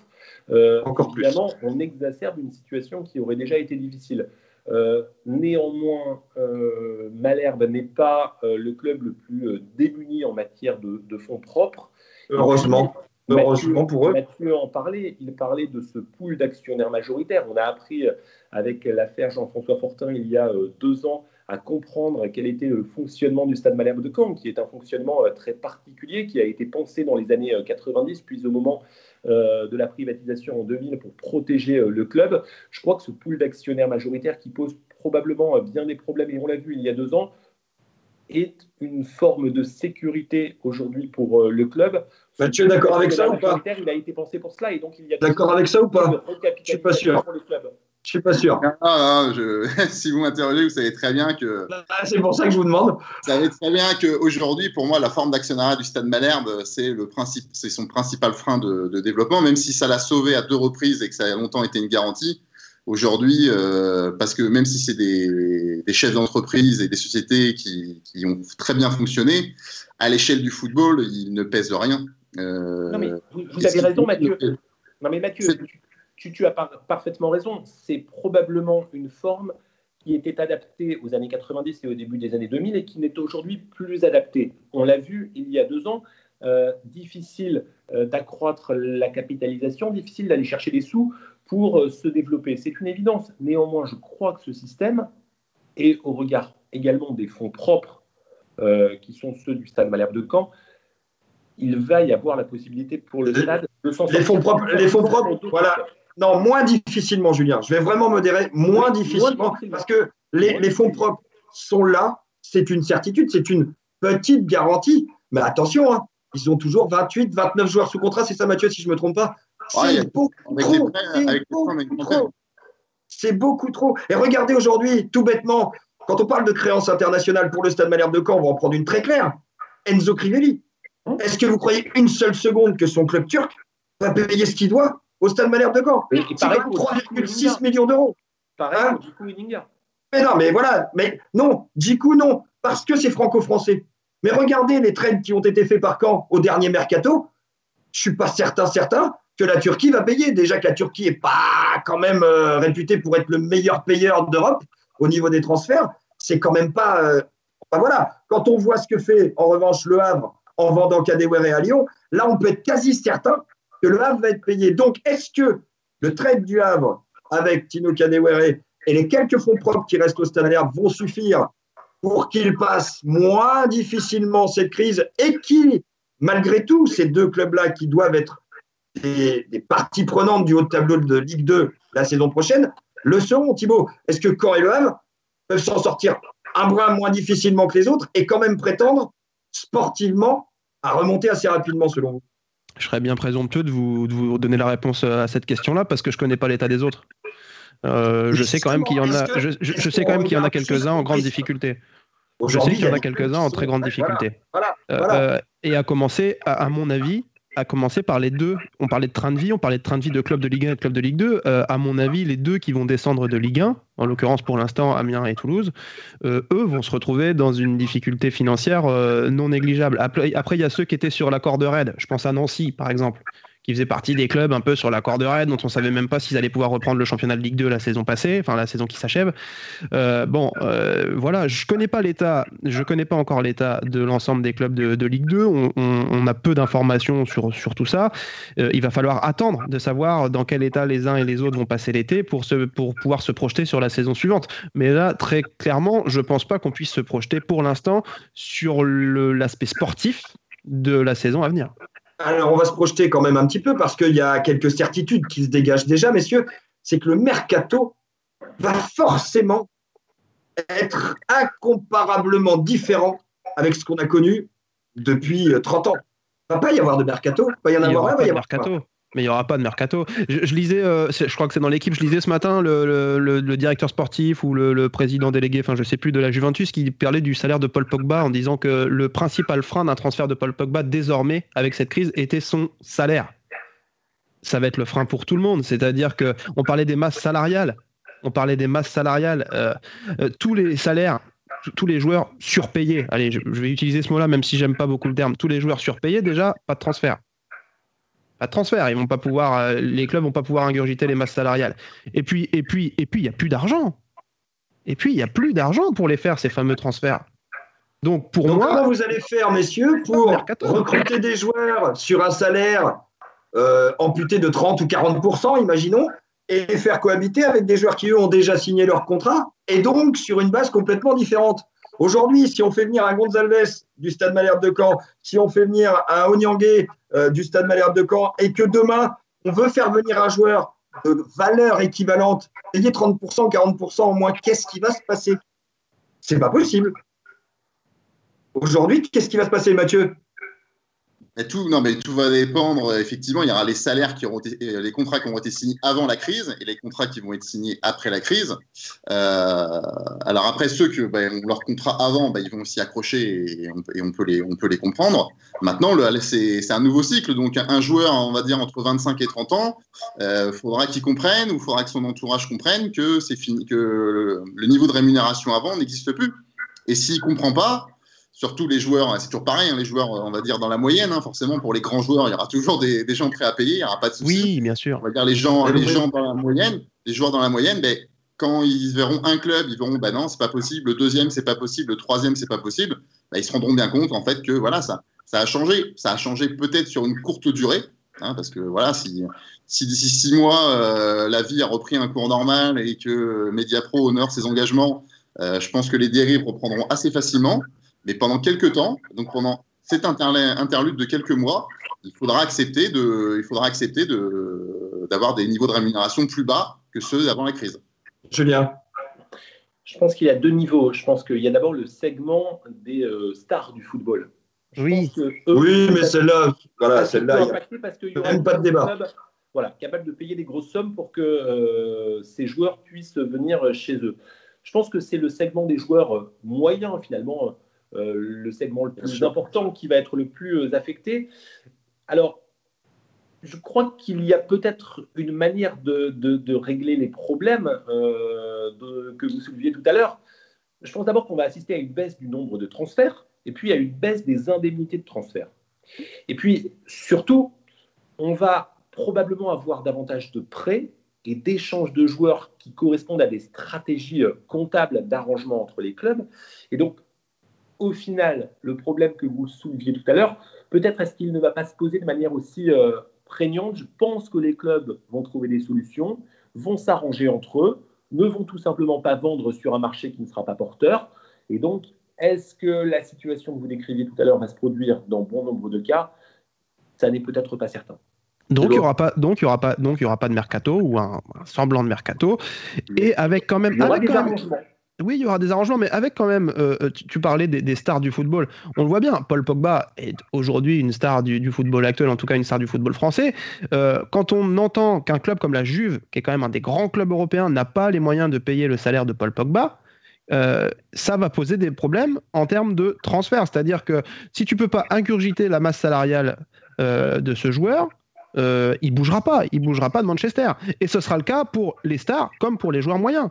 euh, Encore évidemment, on exacerbe une situation qui aurait déjà été difficile. Euh, néanmoins, euh, Malherbe n'est pas euh, le club le plus démuni en matière de, fonds propres. Heureusement. Heureusement pour eux. Mathieu en parlait, il parlait de ce pool d'actionnaires majoritaires. On a appris avec l'affaire Jean-François Fortin il y a deux ans à comprendre quel était le fonctionnement du Stade Malherbe de Caen, qui est un fonctionnement très particulier, qui a été pensé dans les années 90, puis au moment euh, de la privatisation en 2000 pour protéger euh, le club. Je crois que ce pool d'actionnaires majoritaires qui pose probablement euh, bien des problèmes, et on l'a vu il y a deux ans, est une forme de sécurité aujourd'hui pour le club. tu es d'accord avec ça ou pas Il a été pensé pour cela et donc il y a d'accord avec ça ou pas Je suis pas sûr. Je suis pas sûr. Ah, si vous m'interrogez, vous savez très bien que. Ah, c'est pour ça que je vous demande. Vous savez très bien qu'aujourd'hui, pour moi, la forme d'actionnariat du Stade Malherbe, c'est le principe, c'est son principal frein de, développement, même si ça l'a sauvé à deux reprises et que ça a longtemps été une garantie. Aujourd'hui, euh, parce que même si c'est des, chefs d'entreprise et des sociétés qui, ont très bien fonctionné, à l'échelle du football, ils ne pèsent rien. Euh, non mais vous, avez raison, Mathieu. Non mais Mathieu, tu, as parfaitement raison. C'est probablement une forme qui était adaptée aux années 90 et au début des années 2000 et qui n'est aujourd'hui plus adaptée. On l'a vu il y a deux ans. Euh, difficile euh, d'accroître la capitalisation, difficile d'aller chercher des sous pour euh, se développer. C'est une évidence. Néanmoins, je crois que ce système, et au regard également des fonds propres qui sont ceux du Stade Malherbe de Caen, il va y avoir la possibilité pour le stade de s'en Les fonds propres, les fonds propres voilà. Non, moins difficilement, Julien. Je vais vraiment modérer, moins difficilement, parce que les, fonds propres sont là, c'est une certitude, c'est une petite garantie. Mais attention, hein, ils ont toujours 28, 29 joueurs sous contrat, c'est ça Mathieu, si je ne me trompe pas? C'est beaucoup trop. C'est beaucoup trop. Et regardez aujourd'hui, tout bêtement, quand on parle de créance internationale pour le Stade Malherbe de Caen, on va en prendre une très claire. Enzo Crivelli. Est-ce que vous croyez une seule seconde que son club turc va payer ce qu'il doit? Au Stade Malherbe de Caen. C'est 3,6 millions d'euros. Pareil hein pour mais non, mais voilà, mais non, Djikou, non, parce que c'est franco-français. Mais regardez les trades qui ont été faits par Caen au dernier mercato. Je suis pas certain, certain que la Turquie va payer. Déjà que la Turquie est pas quand même euh, réputée pour être le meilleur payeur d'Europe au niveau des transferts. C'est quand même pas. Euh, voilà. Quand on voit ce que fait en revanche le Havre en vendant Kadewere à Lyon, là on peut être quasi certain le Havre va être payé. Donc est-ce que le trade du Havre avec Tino Kadewere et les quelques fonds propres qui restent au Stade vont suffire pour qu'il passe moins difficilement cette crise et qui, malgré tout, ces deux clubs-là qui doivent être des, parties prenantes du haut tableau de Ligue 2 la saison prochaine, le seront, Thibaut? Est-ce que Caen et Le Havre peuvent s'en sortir un brin moins difficilement que les autres et quand même prétendre sportivement à remonter assez rapidement, selon vous? Je serais bien présomptueux de vous, de vous donner la réponse à cette question-là parce que je ne connais pas l'état des autres. Euh, je sais quand même qu'il y en a. Je, sais quand même qu'il y en a quelques-uns en grande difficulté. Je sais qu'il y en a quelques-uns en très grande difficulté. Euh, et à commencer, à, mon avis, à commencer par les deux. On parlait de train de vie, on parlait de train de vie de club de Ligue 1 et de club de Ligue 2. Euh, à mon avis, les deux qui vont descendre de Ligue 1, en l'occurrence pour l'instant Amiens et Toulouse, eux vont se retrouver dans une difficulté financière non négligeable. Après, il y a ceux qui étaient sur la corde raide. Je pense à Nancy, par exemple, qui faisait partie des clubs un peu sur la corde raide, dont on savait même pas s'ils allaient pouvoir reprendre le championnat de Ligue 2 la saison passée, enfin la saison qui s'achève. Euh, bon, euh, voilà, je connais pas l'état, je connais pas encore l'état de l'ensemble des clubs de, Ligue 2. On, a peu d'informations sur, sur tout ça. Euh, il va falloir attendre de savoir dans quel état les uns et les autres vont passer l'été pour, pour pouvoir se projeter sur la saison suivante. Mais là, très clairement, je pense pas qu'on puisse se projeter pour l'instant sur l'aspect sportif de la saison à venir. Alors, on va se projeter quand même un petit peu parce qu'il y a quelques certitudes qui se dégagent déjà, messieurs. C'est que le mercato va forcément être incomparablement différent avec ce qu'on a connu depuis 30 ans. Il ne va pas y avoir de mercato. Il va y en avoir un, il va y avoir mercato. Mais il n'y aura pas de mercato. Je, lisais, euh, je crois que c'est dans l'équipe, je lisais ce matin le, directeur sportif ou le, président délégué, enfin je sais plus, de la Juventus qui parlait du salaire de Paul Pogba en disant que le principal frein d'un transfert de Paul Pogba désormais, avec cette crise, était son salaire. Ça va être le frein pour tout le monde. C'est-à-dire qu'on parlait des masses salariales. On parlait des masses salariales. Euh, euh, tous les salaires tous les joueurs surpayés, allez, je, je vais utiliser ce mot-là, même si j'aime pas beaucoup le terme, tous les joueurs surpayés, déjà, pas de transfert pas de transfert. Ils vont pas pouvoir, euh, les clubs vont pas pouvoir ingurgiter les masses salariales. Et puis, et puis, et puis, il y a plus d'argent. Et puis, il y a plus d'argent pour les faire ces fameux transferts. Donc, pour moi, comment vous allez faire, messieurs, pour recruter des joueurs sur un salaire euh, amputé de 30 ou 40% imaginons, et les faire cohabiter avec des joueurs qui eux ont déjà signé leur contrat, et donc sur une base complètement différente? Aujourd'hui, si on fait venir un Gonzalez du Stade Malherbe de Caen, si on fait venir un Onyangé euh, du Stade Malherbe de Caen, et que demain, on veut faire venir un joueur de valeur équivalente, payer 30%, 40% en moins, qu'est-ce qui va se passer? C'est pas possible. Aujourd'hui, qu'est-ce qui va se passer, Mathieu? Tout, non, mais tout va dépendre. Effectivement, il y aura les salaires qui auront euh, les contrats qui ont été signés avant la crise et les contrats qui vont être signés après la crise. Euh, alors après, ceux qui ben, ont leur contrat avant, ben, ils vont s'y accrocher et on, peut les, on peut les comprendre. Maintenant, c'est un nouveau cycle. Donc, un joueur, on va dire, entre 25 et 30 ans, euh, faudra qu'il comprenne ou faudra que son entourage comprenne que c'est fini, que le, le niveau de rémunération avant n'existe plus. Et s'il comprend pas, surtout les joueurs, c'est toujours pareil, hein, les joueurs, on va dire dans la moyenne, hein, forcément, pour les grands joueurs, il y aura toujours des, gens prêts à payer, il n'y aura pas de souci. Oui, bien sûr. On va dire les gens, les gens dans la moyenne, les joueurs dans la moyenne, ben, quand ils verront un club, ils verront, ben non, c'est pas possible, le deuxième, c'est pas possible, le troisième, c'est pas possible, ben, ils se rendront bien compte, en fait, que voilà, ça, ça a changé. Ça a changé peut-être sur une courte durée, hein, parce que voilà, si, si d'ici six mois, euh, la vie a repris un cours normal et que Mediapro honore ses engagements, euh, je pense que les dérives reprendront assez facilement. Mais pendant quelques temps, donc pendant cet interlude de quelques mois, il faudra accepter de, il faudra accepter de, d'avoir des niveaux de rémunération plus bas que ceux d'avant la crise. Julien Je pense qu'il y a deux niveaux. Je pense qu'il y a d'abord le segment des euh, stars du football. oui, oui mais celle-là, voilà, celle-là, il n'y a même pas de débat. voilà, capable de payer des grosses sommes pour que euh, ces joueurs puissent venir chez eux. Je pense que c'est le segment des joueurs euh, moyens, finalement, euh, le segment le plus important qui va être le plus euh, affecté. Alors, je crois qu'il y a peut-être une manière de, régler les problèmes euh, que vous souleviez tout à l'heure. Je pense d'abord qu'on va assister à une baisse du nombre de transferts et puis à une baisse des indemnités de transfert. Et puis surtout, on va probablement avoir davantage de prêts et d'échanges de joueurs qui correspondent à des stratégies euh, comptables d'arrangement entre les clubs. Et donc, au final, le problème que vous souleviez tout à l'heure, peut-être est-ce qu'il ne va pas se poser de manière aussi euh, prégnante? Je pense que les clubs vont trouver des solutions, vont s'arranger entre eux, ne vont tout simplement pas vendre sur un marché qui ne sera pas porteur. Et donc, est-ce que la situation que vous décriviez tout à l'heure va se produire dans bon nombre de cas? Ça n'est peut-être pas certain. Donc il n'y aura pas, donc il y aura pas, donc il y aura pas de mercato ou un, semblant de mercato, et avec quand même, oui, il y aura des arrangements, mais avec quand même, euh, euh, tu, parlais des, stars du football. On le voit bien, Paul Pogba est aujourd'hui une star du, football actuel, en tout cas une star du football français. Euh, quand on entend qu'un club comme la Juve, qui est quand même un des grands clubs européens, n'a pas les moyens de payer le salaire de Paul Pogba, ça va poser des problèmes en termes de transfert. C'est-à-dire que si tu peux pas ingurgiter la masse salariale de ce joueur, il bougera pas, il bougera pas de Manchester. Et ce sera le cas pour les stars comme pour les joueurs moyens.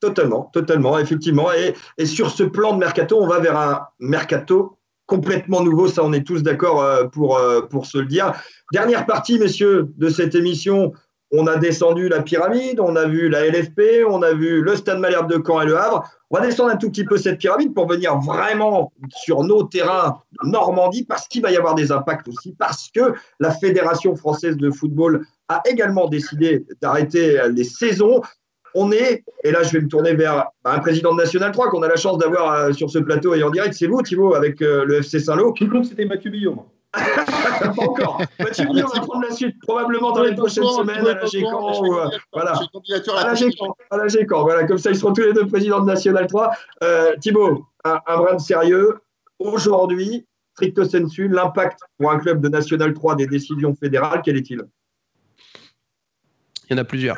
Totalement, totalement, effectivement. Et, sur ce plan de mercato, on va vers un mercato complètement nouveau. Ça, on est tous d'accord euh, pour, euh, pour se le dire. Dernière partie, messieurs, de cette émission. On a descendu la pyramide, on a vu la LFP, on a vu le Stade Malherbe de Caen et le Havre. On va descendre un tout petit peu cette pyramide pour venir vraiment sur nos terrains Normandie parce qu'il va y avoir des impacts aussi, parce que la Fédération française de football a également décidé d'arrêter les saisons. On est, et là je vais me tourner vers un président de National 3 qu'on a la chance d'avoir euh, sur ce plateau et en direct, c'est vous Thibaut avec euh, le FC Saint-Lô. Je que c'était Mathieu Billon. pas encore. Mathieu Billon va prendre la suite probablement dans les prochaines semaines à la euh, voilà. À la Gécamp. Voilà, comme ça ils seront tous les deux présidents de National 3. Euh, Thibaut, un, un brin de sérieux. Aujourd'hui, stricto sensu, l'impact pour un club de National 3 des décisions fédérales, quel est-il? Il y en a plusieurs.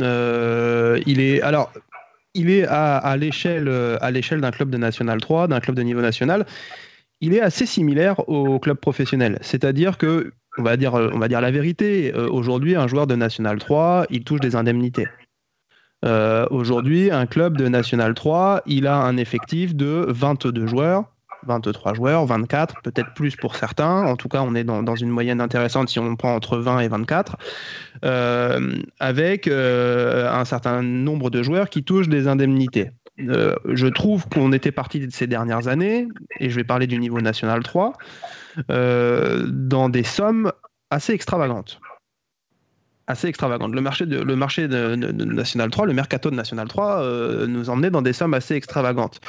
Euh, il est à, l'échelle d'un club de National 3, d'un club de niveau national. Il est assez similaire au club professionnel, c'est-à-dire que on va dire on va dire la vérité. Euh, aujourd'hui, un joueur de National 3, il touche des indemnités. Euh, aujourd'hui, un club de National 3, il a un effectif de 22 joueurs 23 joueurs, 24, peut-être plus pour certains. En tout cas, on est dans, une moyenne intéressante si on prend entre 20 et 24, euh, avec euh, un certain nombre de joueurs qui touchent des indemnités. Euh, je trouve qu'on était parti de ces dernières années, et je vais parler du niveau national 3, dans des sommes assez extravagantes assez extravagante. Le marché de, le marché National 3, le mercato de National 3 euh, nous emmenait dans des sommes assez extravagantes.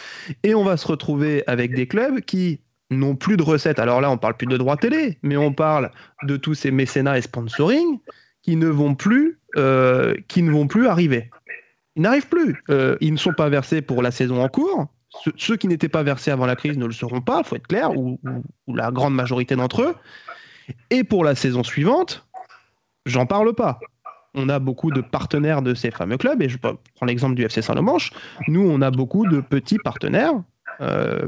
Et on va se retrouver avec des clubs qui n'ont plus de recettes. Alors là, on parle plus de droits télé, mais on parle de tous ces mécénats et sponsoring qui ne vont plus, euh, qui ne vont plus arriver. Ils n'arrivent plus. Euh, ils ne sont pas versés pour la saison en cours. Ceux, qui n'étaient pas versés avant la crise ne le seront pas, il faut être clair, ou la grande majorité d'entre eux. Et pour la saison suivante, j'en parle pas. On a beaucoup de partenaires de ces fameux clubs, et je prends l'exemple du FC Saint-Lomanche. Nous, on a beaucoup de petits partenaires. Euh,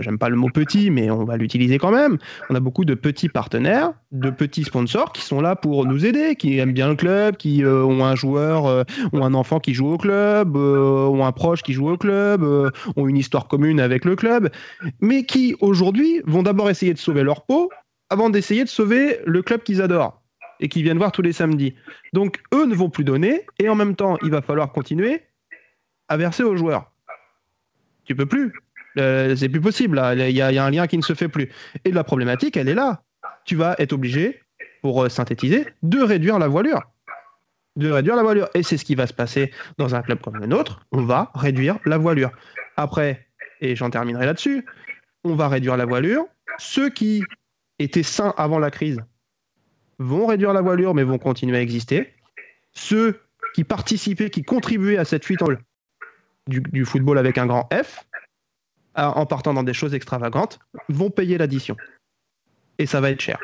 j'aime pas le mot petit, mais on va l'utiliser quand même. On a beaucoup de petits partenaires, de petits sponsors qui sont là pour nous aider, qui aiment bien le club, qui euh, ont un joueur, euh, ont un enfant qui joue au club, ont un proche qui joue au club, ont une histoire commune avec le club, mais qui aujourd'hui vont d'abord essayer de sauver leur peau avant d'essayer de sauver le club qu'ils adorent et qui viennent voir tous les samedis. Donc eux ne vont plus donner et en même temps, il va falloir continuer à verser aux joueurs. Tu peux plus. Euh, c'est plus possible. Il y, a un lien qui ne se fait plus. Et la problématique, elle est là. Tu vas être obligé, pour euh, synthétiser, de réduire la voilure. De réduire la voilure. Et c'est ce qui va se passer dans un club comme le nôtre. On va réduire la voilure. Après, et j'en terminerai là-dessus, on va réduire la voilure. Ceux qui étaient sains avant la crise vont réduire la voilure, mais vont continuer à exister. Ceux qui participaient, qui contribuaient à cette fuite du, football avec un grand F, en partant dans des choses extravagantes, vont payer l'addition. Et ça va être cher.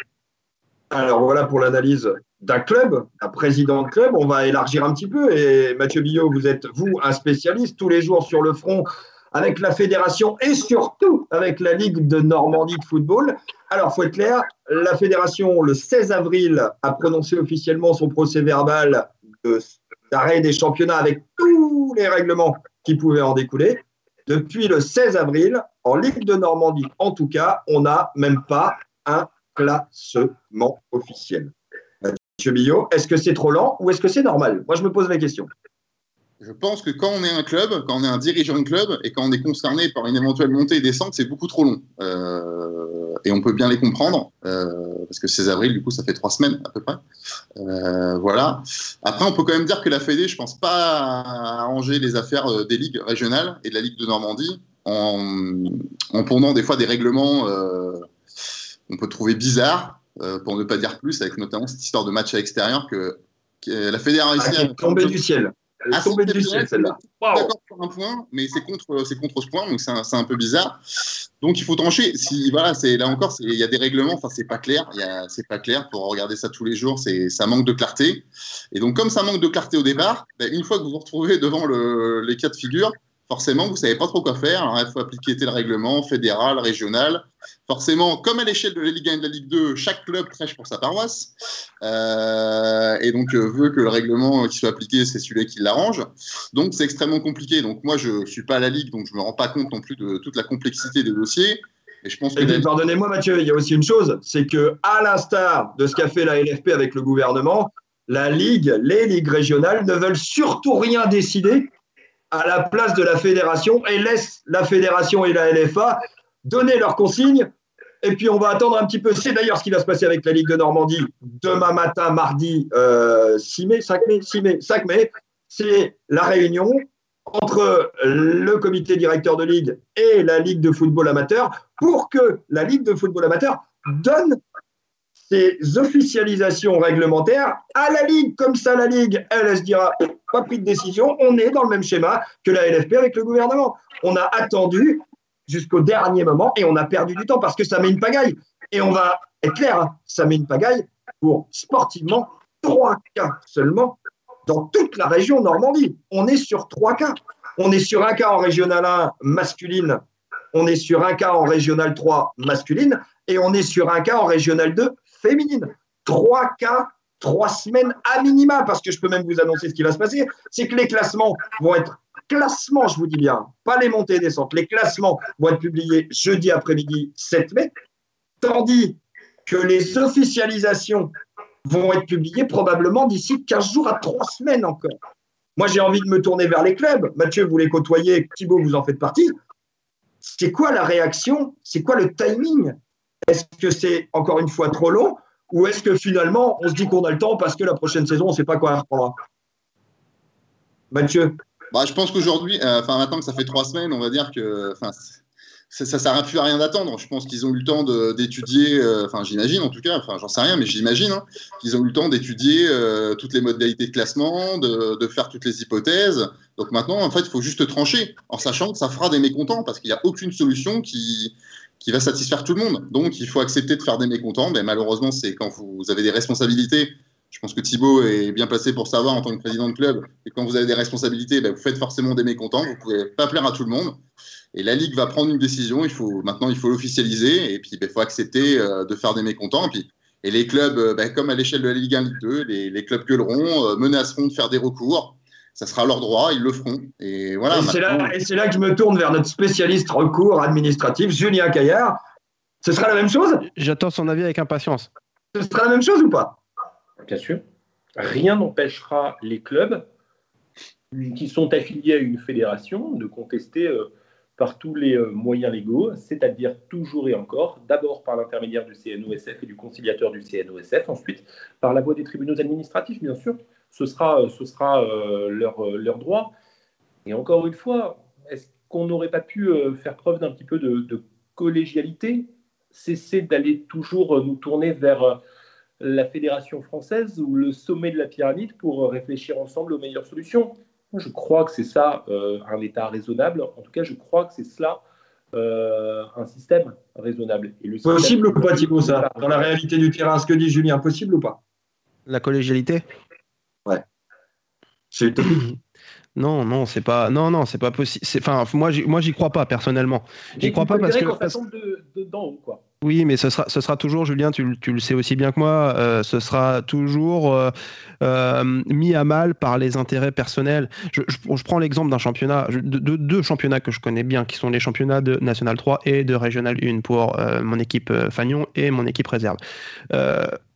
Alors voilà pour l'analyse d'un club, un président de club. On va élargir un petit peu. Et Mathieu Billot, vous êtes, vous, un spécialiste tous les jours sur le front avec la fédération et surtout avec la Ligue de Normandie de football. Alors, faut être clair, la fédération, le 16 avril, a prononcé officiellement son procès verbal d'arrêt des championnats avec tous les règlements qui pouvaient en découler. Depuis le 16 avril, en Ligue de Normandie, en tout cas, on n'a même pas un classement officiel. Monsieur Billot, est-ce que c'est trop lent ou est-ce que c'est normal? Moi, je me pose la question. Je pense que quand on est un club, quand on est un dirigeant de club et quand on est concerné par une éventuelle montée et descente, c'est beaucoup trop long. Euh, et on peut bien les comprendre, euh, parce que 16 avril, du coup, ça fait trois semaines à peu près. Euh, voilà. Après, on peut quand même dire que la Fédé, je pense pas arranger les affaires des ligues régionales et de la Ligue de Normandie en, en pondant des fois des règlements on peut trouver bizarres, pour ne pas dire plus, avec notamment cette histoire de match à l'extérieur que, la Fédération ah, est tombée du ciel. Elle est ah, tombée du ciel, celle-là. D'accord sur un point, mais c'est contre, c'est contre ce point, donc c'est un, un, peu bizarre. Donc il faut trancher. Si voilà, c'est là encore, il y a des règlements. Enfin, c'est pas clair. C'est pas clair pour regarder ça tous les jours. C'est ça manque de clarté. Et donc comme ça manque de clarté au départ, ben, une fois que vous vous retrouvez devant le, les cas de figure, forcément, vous savez pas trop quoi faire. Alors, il faut appliquer tel règlement fédéral, régional. Forcément, comme à l'échelle de la Ligue 1 et de la Ligue 2, chaque club prêche pour sa paroisse. Euh, et donc, euh, veut que le règlement qui soit appliqué, c'est celui qui l'arrange. Donc, c'est extrêmement compliqué. Donc, moi, je ne suis pas à la Ligue, donc je ne me rends pas compte non plus de toute la complexité des dossiers. Et je pense que Pardonnez-moi, Mathieu, il y a aussi une chose c'est que, à l'instar de ce qu'a fait la LFP avec le gouvernement, la Ligue, les ligues régionales ne veulent surtout rien décider à la place de la fédération et laisse la fédération et la LFA donner leurs consignes. Et puis on va attendre un petit peu. C'est d'ailleurs ce qui va se passer avec la Ligue de Normandie demain matin, mardi 6 euh, mai, 5 mai, 6 mai, 5 mai. C'est la réunion entre le comité directeur de ligue et la Ligue de football amateur pour que la Ligue de football amateur donne ces officialisations réglementaires à la Ligue. Comme ça, la Ligue, elle, elle se dira, pas pris de décision, on est dans le même schéma que la LFP avec le gouvernement. On a attendu jusqu'au dernier moment et on a perdu du temps parce que ça met une pagaille. Et on va être clair, hein, ça met une pagaille pour sportivement trois cas seulement dans toute la région Normandie. On est sur trois cas. On est sur un cas en régional 1 masculine, on est sur un cas en régional 3 masculine et on est sur un cas en régional 2 féminine. Trois cas, trois semaines à minima, parce que je peux même vous annoncer ce qui va se passer, c'est que les classements vont être classements, je vous dis bien, pas les montées et descentes, les classements vont être publiés jeudi après-midi 7 mai, tandis que les officialisations vont être publiées probablement d'ici 15 jours à 3 semaines encore. Moi, j'ai envie de me tourner vers les clubs. Mathieu, vous les côtoyez, Thibaut, vous en faites partie. C'est quoi la réaction C'est quoi le timing est-ce que c'est encore une fois trop long ou est-ce que finalement on se dit qu'on a le temps parce que la prochaine saison on ne sait pas quoi reprendre? Mathieu? Bah, Je pense qu'aujourd'hui, euh, enfin maintenant que ça fait trois semaines, on va dire que ça ne sert plus à rien d'attendre. Je pense qu'ils ont eu le temps d'étudier, euh, enfin j'imagine en tout cas, enfin j'en sais rien, mais j'imagine hein, qu'ils ont eu le temps d'étudier euh, toutes les modalités de classement, de, faire toutes les hypothèses. Donc maintenant, en fait, il faut juste trancher, en sachant que ça fera des mécontents, parce qu'il n'y a aucune solution qui, qui va satisfaire tout le monde. Donc, il faut accepter de faire des mécontents. Mais malheureusement, c'est quand vous avez des responsabilités. Je pense que Thibaut est bien placé pour savoir en tant que président de club. Et quand vous avez des responsabilités, ben, vous faites forcément des mécontents. Vous ne pouvez pas plaire à tout le monde. Et la Ligue va prendre une décision. Il faut, maintenant, il faut l'officialiser. Et puis, ben, il faut accepter euh, de faire des mécontents. Et, les clubs, euh, ben, comme à l'échelle de la Ligue 1, Ligue 2, les, les clubs gueuleront, euh, menaceront de faire des recours ça sera leur droit, ils le feront. Et voilà. Et c'est là, que je me tourne vers notre spécialiste recours administratif, Julien Caillard. Ce sera la même chose? J'attends son avis avec impatience. Ce sera la même chose ou pas? Bien sûr. Rien n'empêchera les clubs qui sont affiliés à une fédération de contester euh, par tous les euh, moyens légaux, c'est-à-dire toujours et encore, d'abord par l'intermédiaire du CNOSF et du conciliateur du CNOSF, ensuite par la voie des tribunaux administratifs, bien sûr, ce sera, ce sera euh, leur, leur, droit. Et encore une fois, est-ce qu'on n'aurait pas pu euh, faire preuve d'un petit peu de, collégialité, cesser d'aller toujours nous tourner vers la fédération française ou le sommet de la pyramide pour réfléchir ensemble aux meilleures solutions? Je crois que c'est ça euh, un État raisonnable. En tout cas, je crois que c'est cela un système raisonnable. Et le possible ou pas, Thibault, ça? Dans la réalité du terrain, ce que dit Julien, possible ou pas? La collégialité? C'est utopique. Non, non, c'est pas, non, non, c'est pas possible. Enfin, moi, moi, j'y crois pas personnellement. J'y crois pas parce que. ça tombe de, de haut, quoi. Oui, mais ce sera, ce sera toujours, Julien, tu, le sais aussi bien que moi, euh, ce sera toujours euh, euh, mis à mal par les intérêts personnels. Je, prends l'exemple d'un championnat, de, deux championnats que je connais bien, qui sont les championnats de National 3 et de Régional 1 pour mon équipe Fagnon et mon équipe réserve.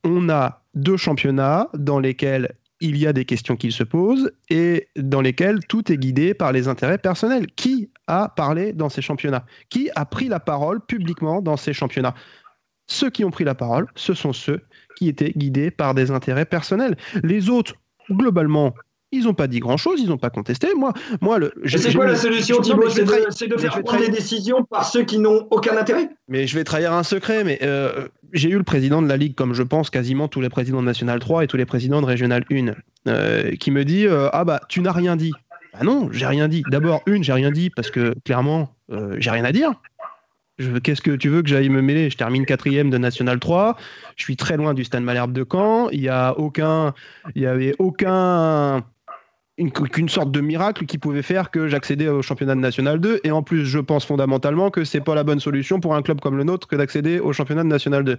on a deux championnats dans lesquels il y a des questions qui se posent et dans lesquelles tout est guidé par les intérêts personnels. Qui a parlé dans ces championnats? Qui a pris la parole publiquement dans ces championnats? Ceux qui ont pris la parole, ce sont ceux qui étaient guidés par des intérêts personnels. Les autres, globalement, ils n'ont pas dit grand-chose, ils n'ont pas contesté. Moi, moi le. C'est quoi la solution, Thibault C'est de, faire prendre des décisions par ceux qui n'ont aucun intérêt Mais je vais trahir un secret, mais euh, j'ai eu le président de la Ligue, comme je pense quasiment tous les présidents de National 3 et tous les présidents de Régional 1, euh, qui me dit euh, Ah bah, tu n'as rien dit. Bah non, j'ai rien dit. D'abord, une, j'ai rien dit parce que clairement, j'ai rien à dire. Qu'est-ce que tu veux que j'aille me mêler? Je termine quatrième de National 3. Je suis très loin du Stade Malherbe de Caen. Il y a aucun, il y avait aucun qu'une sorte de miracle qui pouvait faire que j'accédais au championnat de National 2. Et en plus, je pense fondamentalement que c'est pas la bonne solution pour un club comme le nôtre que d'accéder au championnat de National 2.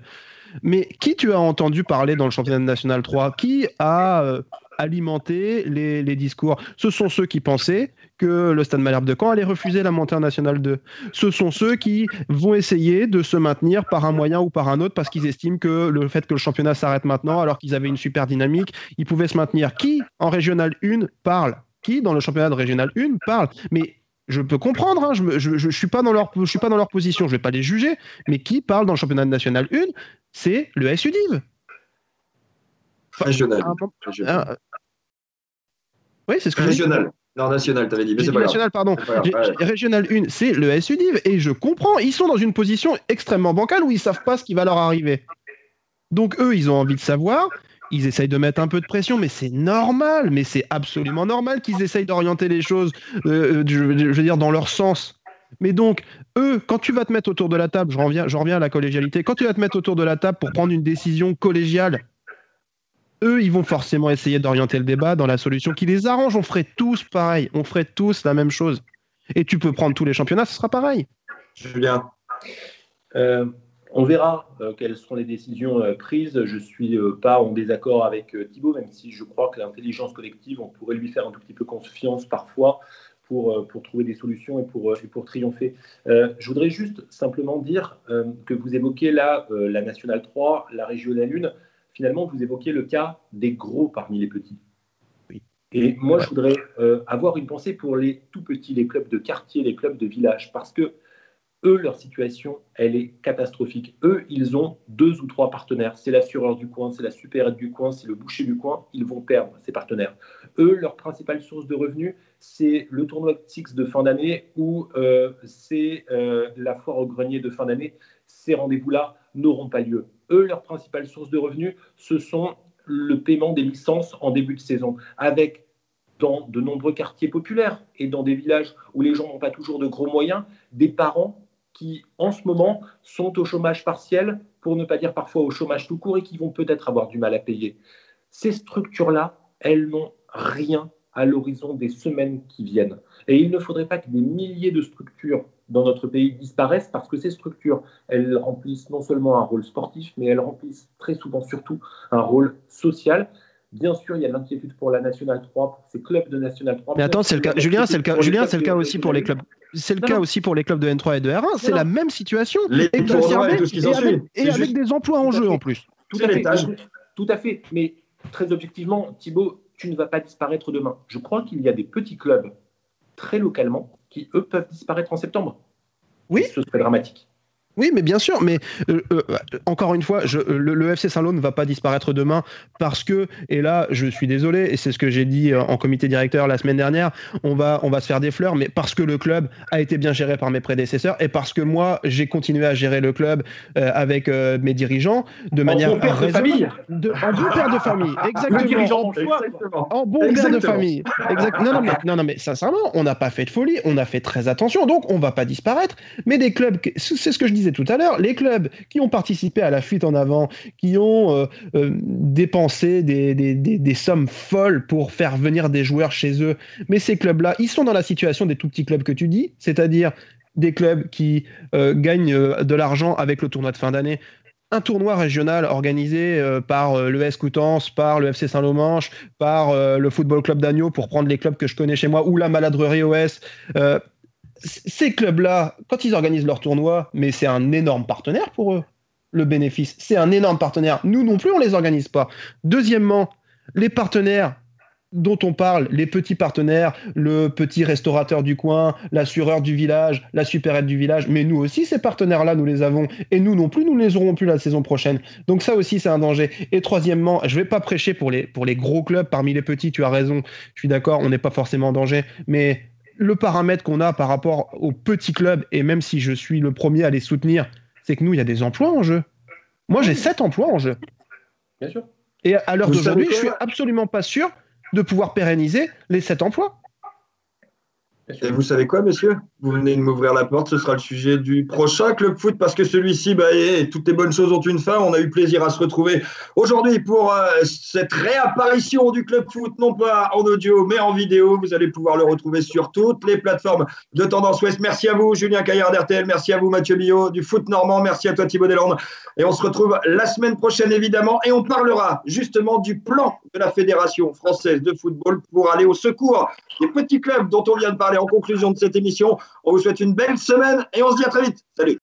Mais qui tu as entendu parler dans le championnat de National 3 Qui a alimenté les, discours Ce sont ceux qui pensaient que le Stade Malherbe de Caen allait refuser la montée en National 2. Ce sont ceux qui vont essayer de se maintenir par un moyen ou par un autre parce qu'ils estiment que le fait que le championnat s'arrête maintenant, alors qu'ils avaient une super dynamique, ils pouvaient se maintenir. Qui en Régional 1 parle? Qui dans le championnat de Régional 1 parle? Mais je peux comprendre, hein, je ne suis, pas dans leur, suis pas dans leur position, je ne vais pas les juger, mais qui parle dans le championnat de National 1 C'est le SUDIV. Régional. Ah, oui, c'est ce que Régional. Non, national, t'avais dit, mais c'est pas National, pardon. Régional 1, c'est le SUDIV, et je comprends, ils sont dans une position extrêmement bancale où ils savent pas ce qui va leur arriver. Donc eux, ils ont envie de savoir, ils essayent de mettre un peu de pression, mais c'est normal, mais c'est absolument normal qu'ils essayent d'orienter les choses, euh, je, veux dire, dans leur sens. Mais donc, eux, quand tu vas te mettre autour de la table, je reviens, je reviens à la collégialité, quand tu vas te mettre autour de la table pour prendre une décision collégiale, eux, ils vont forcément essayer d'orienter le débat dans la solution qui les arrange. On ferait tous pareil, on ferait tous la même chose. Et tu peux prendre tous les championnats, ce sera pareil. Julien. Euh, on verra euh, quelles seront les décisions euh, prises. Je ne suis pas en désaccord avec Thibault, même si je crois que l'intelligence collective, on pourrait lui faire un tout petit peu confiance parfois pour, pour trouver des solutions et pour, et pour triompher. je voudrais juste simplement dire que vous évoquez là la Nationale 3, la Régionale 1 finalement, vous évoquiez le cas des gros parmi les petits. Et moi, je voudrais euh, avoir une pensée pour les tout petits, les clubs de quartier, les clubs de village, parce que eux, leur situation, elle est catastrophique. Eux, ils ont deux ou trois partenaires. C'est l'assureur du coin, c'est la supérette du coin, c'est le boucher du coin. Ils vont perdre ces partenaires. Eux, leur principale source de revenus, c'est le tournoi Six de fin d'année ou euh, c'est euh, la foire au grenier de fin d'année. Ces rendez-vous-là n'auront pas lieu eux, leur principale source de revenus, ce sont le paiement des licences en début de saison, avec dans de nombreux quartiers populaires et dans des villages où les gens n'ont pas toujours de gros moyens, des parents qui, en ce moment, sont au chômage partiel, pour ne pas dire parfois au chômage tout court, et qui vont peut-être avoir du mal à payer. Ces structures-là, elles n'ont rien à l'horizon des semaines qui viennent. Et il ne faudrait pas que des milliers de structures dans notre pays disparaissent parce que ces structures, elles remplissent non seulement un rôle sportif, mais elles remplissent très souvent surtout un rôle social. Bien sûr, il y a l'inquiétude pour la Nationale 3, pour ces clubs de Nationale 3. Mais attends, c'est le cas. Julien, c'est le cas. Julien, c'est le cas aussi pour les clubs. C'est le cas aussi pour les clubs de N3 et de R1. C'est la même situation. Les et, tout et, avec, et avec des emplois en jeu en plus. Tout à, fait, tout à fait. Mais très objectivement, Thibaut, tu ne vas pas disparaître demain. Je crois qu'il y a des petits clubs très localement qui, eux, peuvent disparaître en septembre. Oui. Ce serait dramatique. Oui, mais bien sûr, mais euh, euh, encore une fois, je, le, FC Saint-Lô ne va pas disparaître demain parce que, et là, je suis désolé, et c'est ce que j'ai dit euh, en comité directeur la semaine dernière, on va, on va se faire des fleurs, mais parce que le club a été bien géré par mes prédécesseurs et parce que moi, j'ai continué à gérer le club avec mes dirigeants de manière. En bon père de famille de, En bon père de famille, exactement. En bon père de famille. Exact, non, non, mais, non, non, mais sincèrement, on n'a pas fait de folie, on a fait très attention, donc on va pas disparaître, mais des clubs, c'est ce que je dis tout à l'heure, les clubs qui ont participé à la fuite en avant, qui ont euh, euh, dépensé des, sommes folles pour faire venir des joueurs chez eux, mais ces clubs-là, ils sont dans la situation des tout petits clubs que tu dis, c'est-à-dire des clubs qui euh, gagnent de l'argent avec le tournoi de fin d'année un tournoi régional organisé par le Coutances, par le FC Saint-Lomanche, par le Football Club d'Agneau, pour prendre les clubs que je connais chez moi, ou la Maladrerie OS. Ces clubs-là, quand ils organisent leur tournoi, mais c'est un énorme partenaire pour eux, le bénéfice. C'est un énorme partenaire. Nous non plus, on ne les organise pas. Deuxièmement, les partenaires, dont on parle, les petits partenaires, le petit restaurateur du coin, l'assureur du village, la supérette du village, mais nous aussi, ces partenaires-là, nous les avons, et nous non plus, nous ne les aurons plus la saison prochaine. Donc ça aussi, c'est un danger. Et troisièmement, je ne vais pas prêcher pour les, pour les gros clubs, parmi les petits, tu as raison, je suis d'accord, on n'est pas forcément en danger, mais le paramètre qu'on a par rapport aux petits clubs, et même si je suis le premier à les soutenir, c'est que nous, il y a des emplois en jeu. Moi, j'ai sept emplois en jeu. Bien sûr. Et à l'heure d'aujourd'hui, je suis absolument pas sûr de pouvoir pérenniser les sept emplois. Et vous savez quoi, messieurs? Vous venez de m'ouvrir la porte, ce sera le sujet du prochain Club Foot, parce que celui-ci, bah, toutes les bonnes choses ont une fin. On a eu plaisir à se retrouver aujourd'hui pour euh, cette réapparition du Club Foot, non pas en audio, mais en vidéo. Vous allez pouvoir le retrouver sur toutes les plateformes de Tendance Ouest. Merci à vous, Julien Caillard d'RTL. Merci à vous, Mathieu Billot du Foot Normand. Merci à toi, Thibaut Deslandes. Et on se retrouve la semaine prochaine, évidemment. Et on parlera justement du plan de la Fédération française de football pour aller au secours des petits clubs dont on vient de parler en conclusion de cette émission. On vous souhaite une belle semaine et on se dit à très vite. Salut